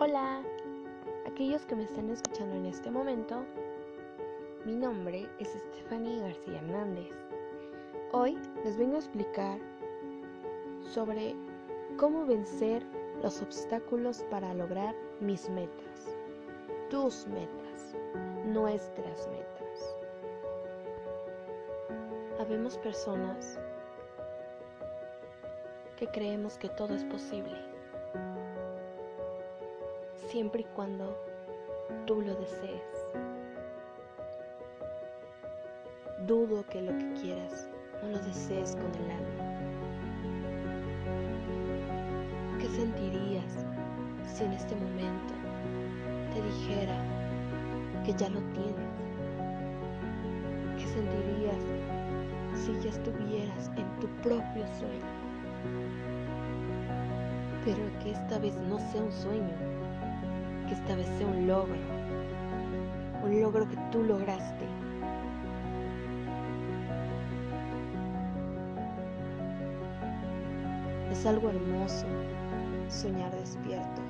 Hola, aquellos que me están escuchando en este momento, mi nombre es Stephanie García Hernández. Hoy les vengo a explicar sobre cómo vencer los obstáculos para lograr mis metas, tus metas, nuestras metas. Habemos personas que creemos que todo es posible siempre y cuando tú lo desees. Dudo que lo que quieras no lo desees con el alma. ¿Qué sentirías si en este momento te dijera que ya lo tienes? ¿Qué sentirías si ya estuvieras en tu propio sueño? Pero que esta vez no sea un sueño, que esta vez sea un logro, un logro que tú lograste. Es algo hermoso soñar despierto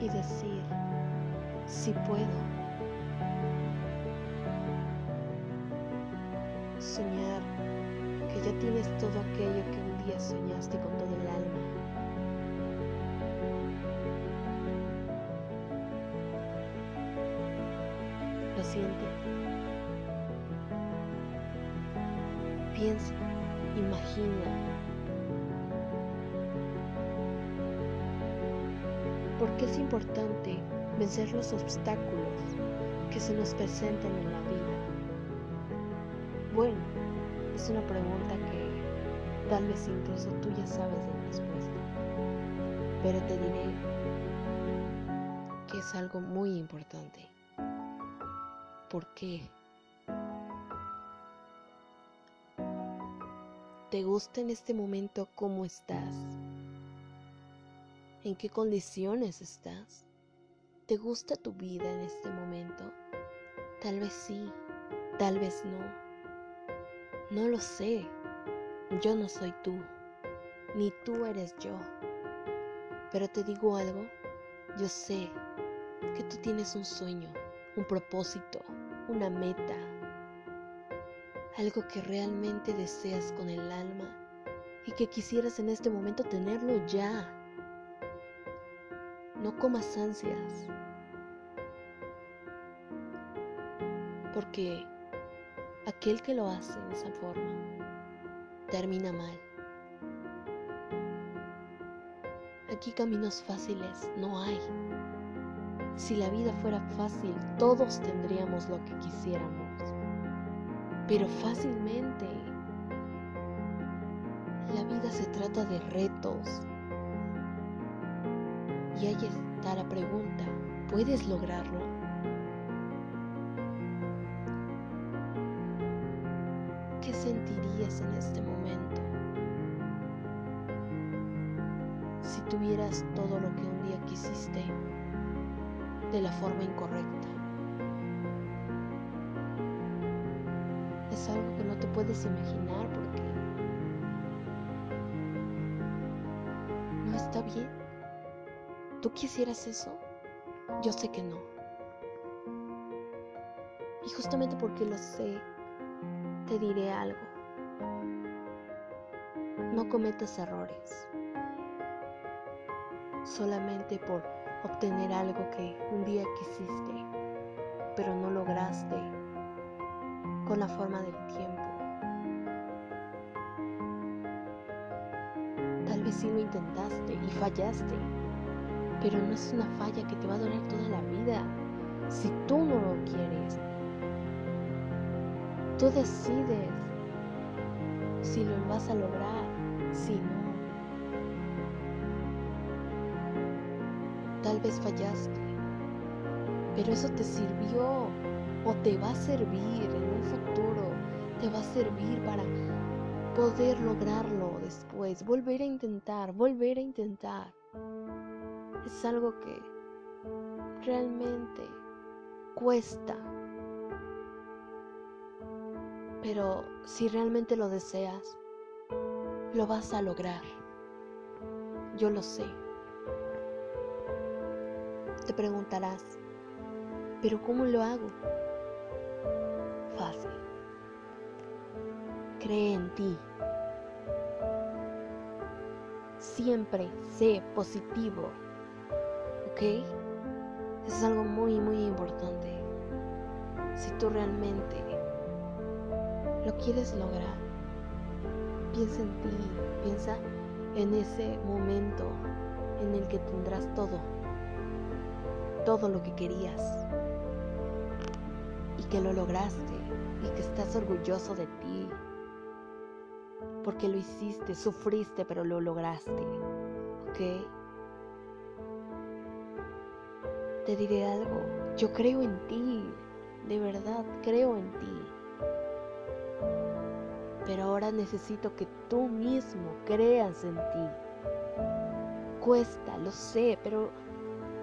y decir, si puedo. Soñar que ya tienes todo aquello que un día soñaste con todo el alma. Lo siente. Piensa, imagina. ¿Por qué es importante vencer los obstáculos que se nos presentan en la vida? Bueno, es una pregunta que tal vez incluso tú ya sabes la respuesta. Pero te diré que es algo muy importante. ¿Por qué? ¿Te gusta en este momento cómo estás? ¿En qué condiciones estás? ¿Te gusta tu vida en este momento? Tal vez sí, tal vez no. No lo sé. Yo no soy tú, ni tú eres yo. Pero te digo algo, yo sé que tú tienes un sueño, un propósito, una meta, algo que realmente deseas con el alma y que quisieras en este momento tenerlo ya. No comas ansias, porque aquel que lo hace de esa forma termina mal. Aquí caminos fáciles no hay. Si la vida fuera fácil, todos tendríamos lo que quisiéramos. Pero fácilmente. La vida se trata de retos. Y ahí está la pregunta, ¿puedes lograrlo? ¿Qué sentirías en este momento si tuvieras todo lo que un día quisiste? De la forma incorrecta. Es algo que no te puedes imaginar porque no está bien. ¿Tú quisieras eso? Yo sé que no. Y justamente porque lo sé, te diré algo. No cometas errores. Solamente por obtener algo que un día quisiste, pero no lograste con la forma del tiempo. Tal vez sí lo intentaste y fallaste, pero no es una falla que te va a durar toda la vida si tú no lo quieres. Tú decides si lo vas a lograr, si no. Tal vez fallaste, pero eso te sirvió o te va a servir en un futuro, te va a servir para poder lograrlo después, volver a intentar, volver a intentar. Es algo que realmente cuesta, pero si realmente lo deseas, lo vas a lograr. yo lo sé. Te preguntarás, ¿pero cómo lo hago? Fácil. Cree en ti. Siempre sé positivo. ¿Ok? Es algo muy, muy importante. Si tú realmente lo quieres lograr, piensa en ti, piensa en ese momento en el que tendrás todo, todo lo que querías y que lo lograste y que estás orgulloso de ti, porque lo hiciste, sufriste, pero lo lograste, ¿ok? Te diré algo, yo creo en ti, de verdad creo en ti. Pero ahora necesito que tú mismo creas en ti. Cuesta, lo sé, pero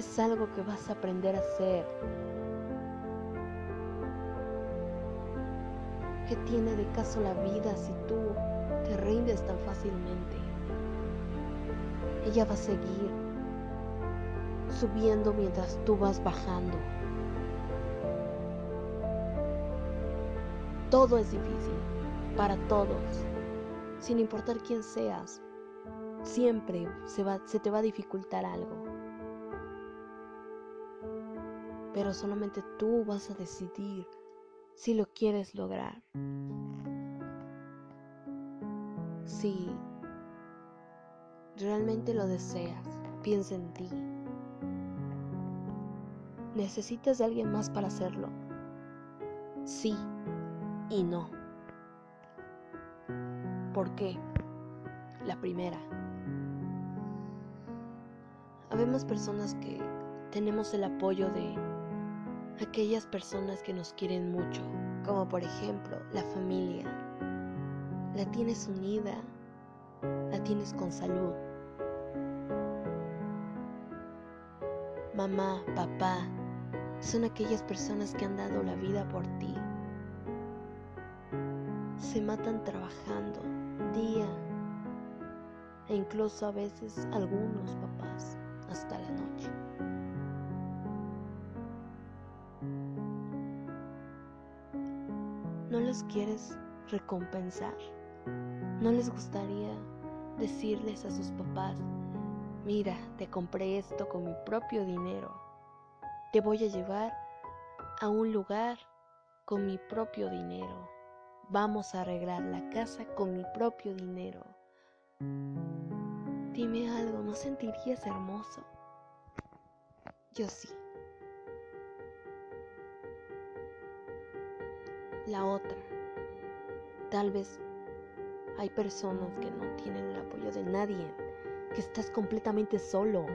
es algo que vas a aprender a hacer. ¿Qué tiene de caso la vida si tú te rindes tan fácilmente? Ella va a seguir subiendo mientras tú vas bajando. Todo es difícil para todos, sin importar quién seas. Siempre se, se te va a dificultar algo. Pero solamente tú vas a decidir si lo quieres lograr. Si realmente lo deseas, piensa en ti. ¿Necesitas de alguien más para hacerlo? Sí y no. ¿Por qué? La primera. Habemos personas que tenemos el apoyo de aquellas personas que nos quieren mucho, como por ejemplo la familia. La tienes unida, la tienes con salud. Mamá, papá, son aquellas personas que han dado la vida por ti. Se matan trabajando día e incluso a veces algunos papás ¿No les quieres recompensar? ¿No les gustaría decirles a sus papás, mira, te compré esto con mi propio dinero? Te voy a llevar a un lugar con mi propio dinero. Vamos a arreglar la casa con mi propio dinero. Dime algo, ¿no sentirías hermoso? Yo sí. La otra. Tal vez hay personas que no tienen el apoyo de nadie, que estás completamente solo.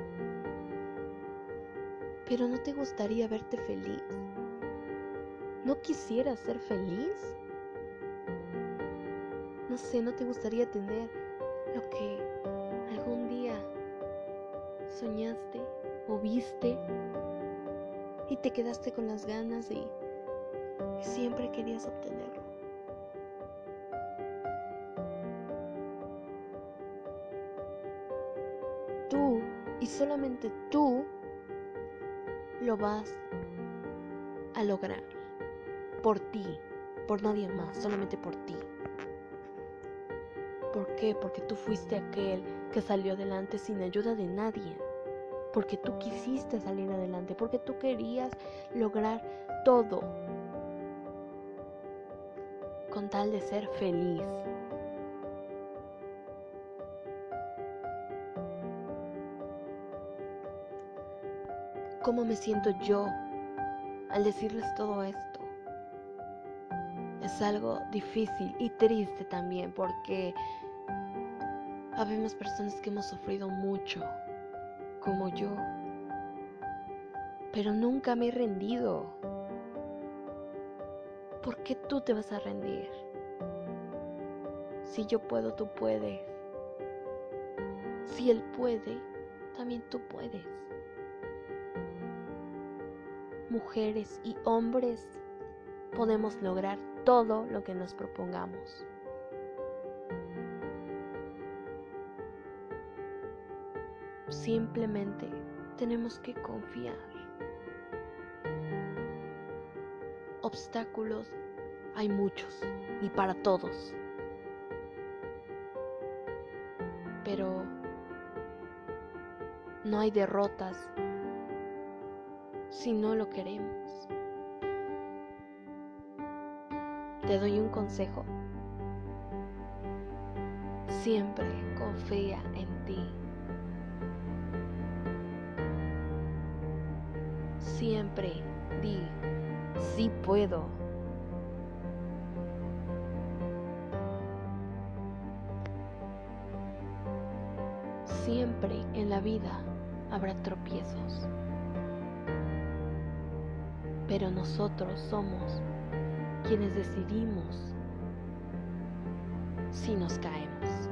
Pero ¿no te gustaría verte feliz? ¿No quisieras ser feliz? No sé, ¿no te gustaría tener lo que algún día soñaste o viste y te quedaste con las ganas y, siempre querías obtenerlo? Tú y solamente tú lo vas a lograr por ti, por nadie más, solamente por ti. ¿Por qué? Porque tú fuiste aquel que salió adelante sin ayuda de nadie. Porque tú quisiste salir adelante, porque tú querías lograr todo con tal de ser feliz. ¿Cómo me siento yo al decirles todo esto? Es algo difícil y triste también porque habemos personas que hemos sufrido mucho, como yo, pero nunca me he rendido. ¿Por qué tú te vas a rendir? Si yo puedo, tú puedes. Si él puede, también tú puedes mujeres y hombres podemos lograr todo lo que nos propongamos. Simplemente tenemos que confiar. Obstáculos hay muchos y para todos. Pero no hay derrotas si no lo queremos. Te doy un consejo. Siempre confía en ti. Siempre di, sí puedo. Siempre en la vida habrá tropiezos, pero nosotros somos quienes decidimos si nos caemos.